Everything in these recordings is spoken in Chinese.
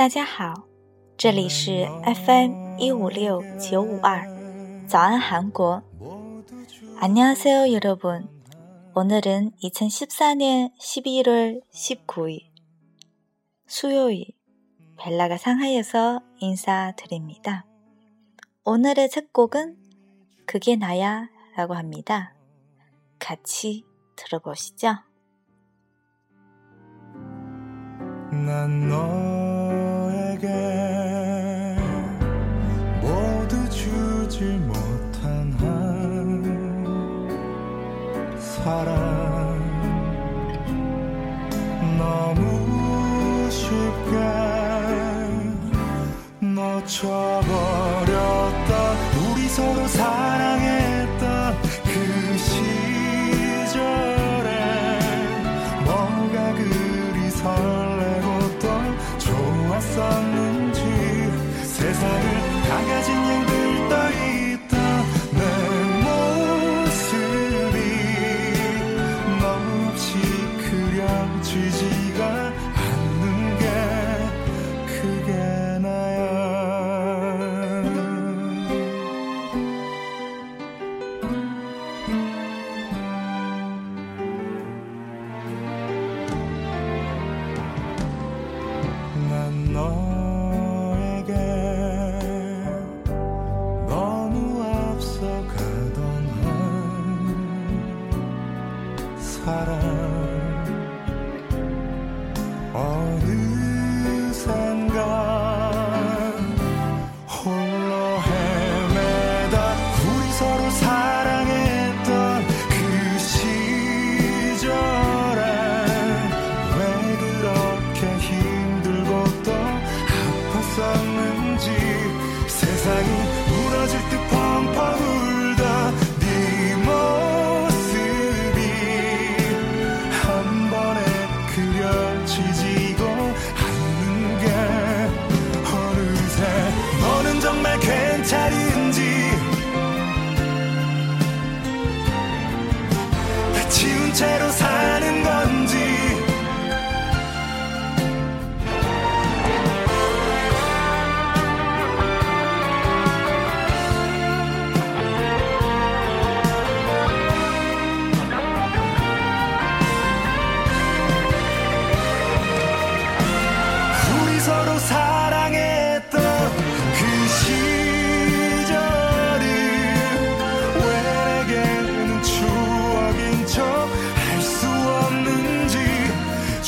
大家好，这里是 FM 一五六九五二，早安韩国。안녕하세요여러분오늘은2014년12월19일 수요일 벨라가 상하이에서 인사드립니다. 오늘의 첫 곡은 그게 나야 라고 합니다. 같이 들어보시죠. 난 너 에게 모두 주지 못한 한 사랑. 너무 쉽게 놓쳐버렸던 우리 서로 사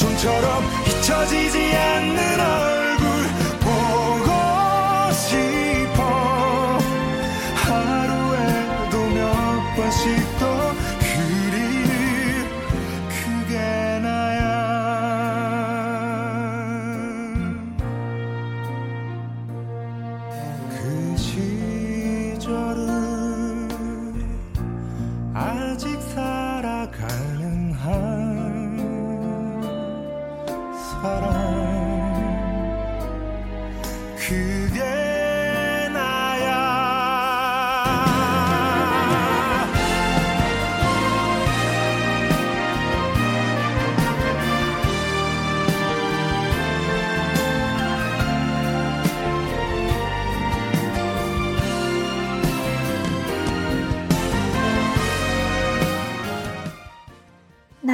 좀처럼 잊혀지지 않는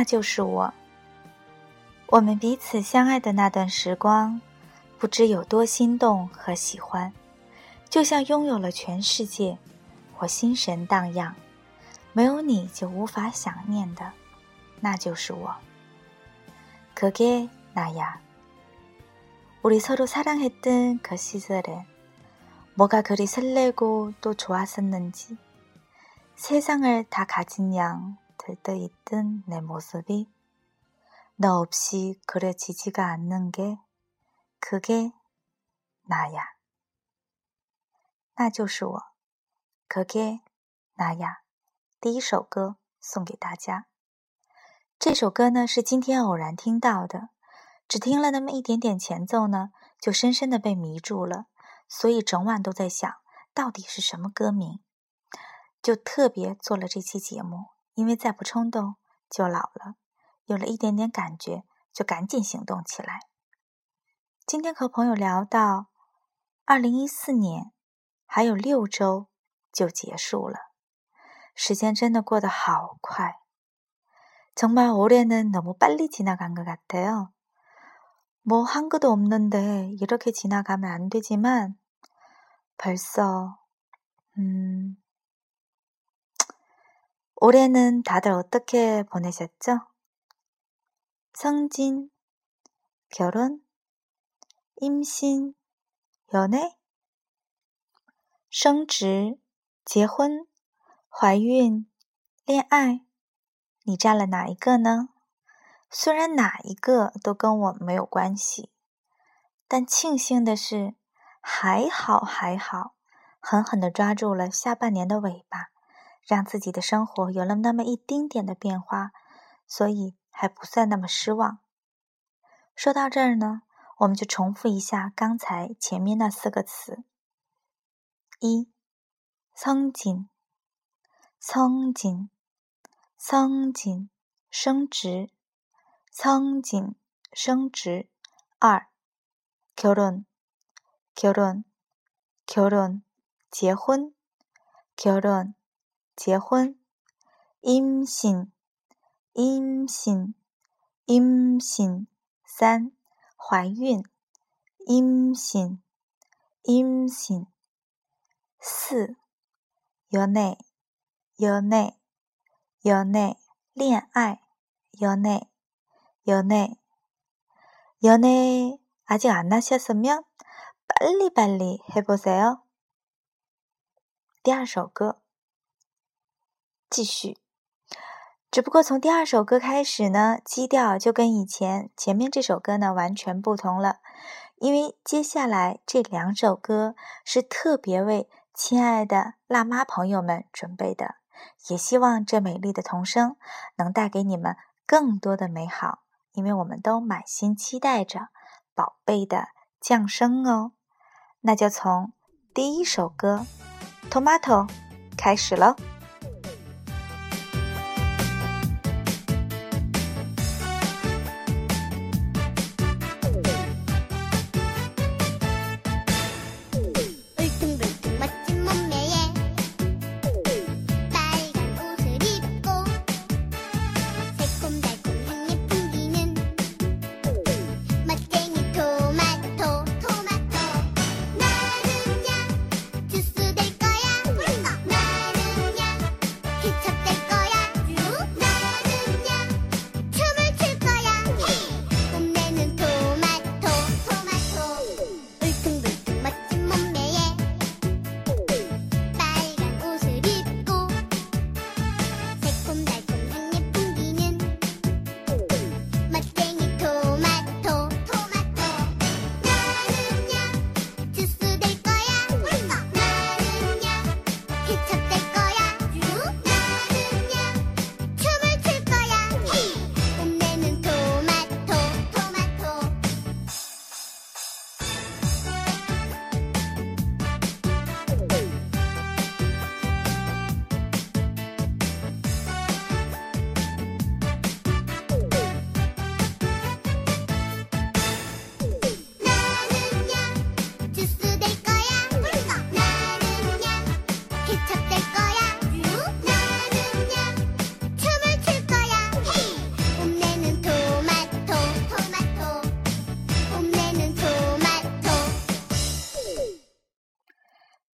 就是我。我们彼此相爱的那段时光，不知有多心动和喜欢，就像拥有了全世界，我心神荡漾，没有你就无法想念的，那就是我。그게나야우리서로사랑했던그시절엔뭐가그리설레고또좋았었는지세상을다가진양 들떠있던 내 모습이 너 없이 그려지지가 않는 게 그게 나야. 那就是我. 그게 나야. 第一首歌送给大家。这首歌呢是今天偶然听到的，只听了那么一点点前奏呢，就深深的被迷住了，所以整晚都在想到底是什么歌名，就特别做了这期节目。 因为再不冲动就老了，有了一点点感觉就赶紧行动起来。 今天和朋友聊到，二零一四年还有六周就结束了，时间真的过得好快。정말올해는너무빨리지나간것같아 요。 뭐한것도없는데이렇게지나가면안되지만벌써음 올해는다들어떻게보내셨죠성진결혼임신연애升职、结婚、怀孕、恋爱，你占了哪一个呢？虽然哪一个都跟我没有关系，但庆幸的是，还好还好，狠狠的抓住了下半年的尾巴， 让自己的生活有了那么一丁点的变化，所以还不算那么失望。说到这儿呢。我们就重复一下刚才前面那四个词：一、성진 성진升进升职升进升职；二、결혼결혼결혼结婚결혼 结婚；임신임신임신三。怀孕，임신 임신四，연애연애연 애， 恋爱，연애연애연애아직안하셨으면빨리빨리해보세요第二首歌， 继续。只不过从第二首歌开始呢，基调就跟以前前面这首歌呢完全不同了，因为接下来这两首歌是特别为亲爱的辣妈朋友们准备的，也希望这美丽的童声能带给你们更多的美好，因为我们都满心期待着宝贝的降生哦。那就从第一首歌《Tomato》开始喽。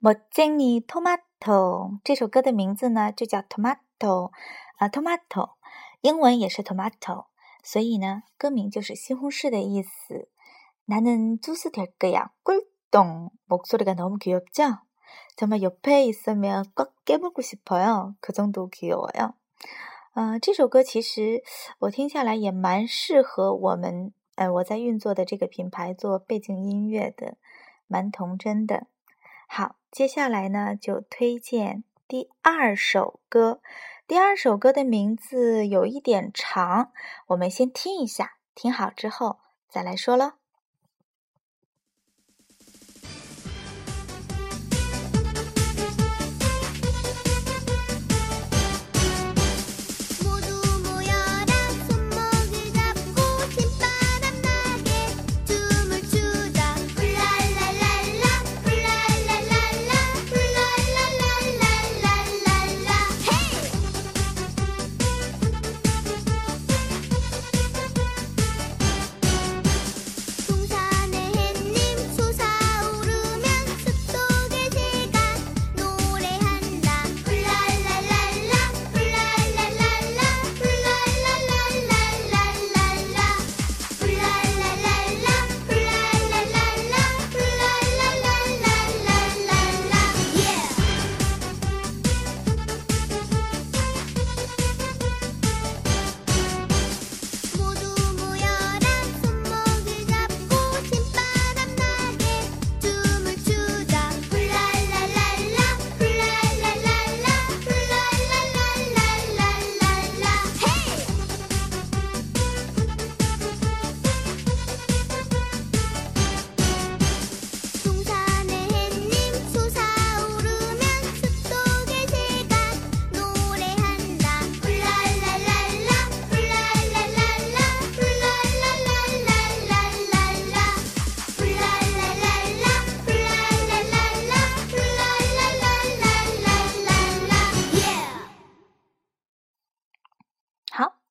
멋쟁이토마토这首歌的名字呢就叫 Tomato 啊，Tomato 英文也是 Tomato，所以呢歌名就是西红柿的意思。나는주스될거야꿀똥목소리가너무귀엽죠정말옆에있으면꽉깨물고싶어요그정도귀여워요呃，这首歌其实我听下来也蛮适合我们，呃，我在运作的这个品牌做背景音乐的，蛮童真的。好， 接下来呢就推荐第二首歌。第二首歌的名字有一点长，我们先听一下，听好之后再来说喽。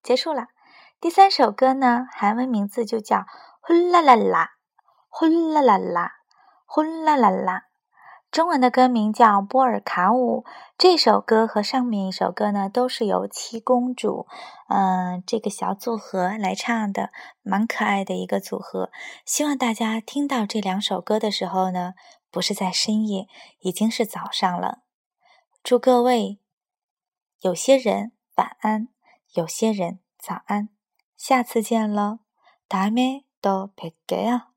结束了。第三首歌呢，韩文名字就叫《呼啦啦啦》，呼啦啦啦，呼啦啦啦。中文的歌名叫《波尔卡舞》。这首歌和上面一首歌呢，都是由七公主，嗯，这个小组合来唱的，蛮可爱的一个组合。希望大家听到这两首歌的时候呢，不是在深夜，已经是早上了。祝各位，有些人晚安，有些人早安。下次见了，다음에또뵐게요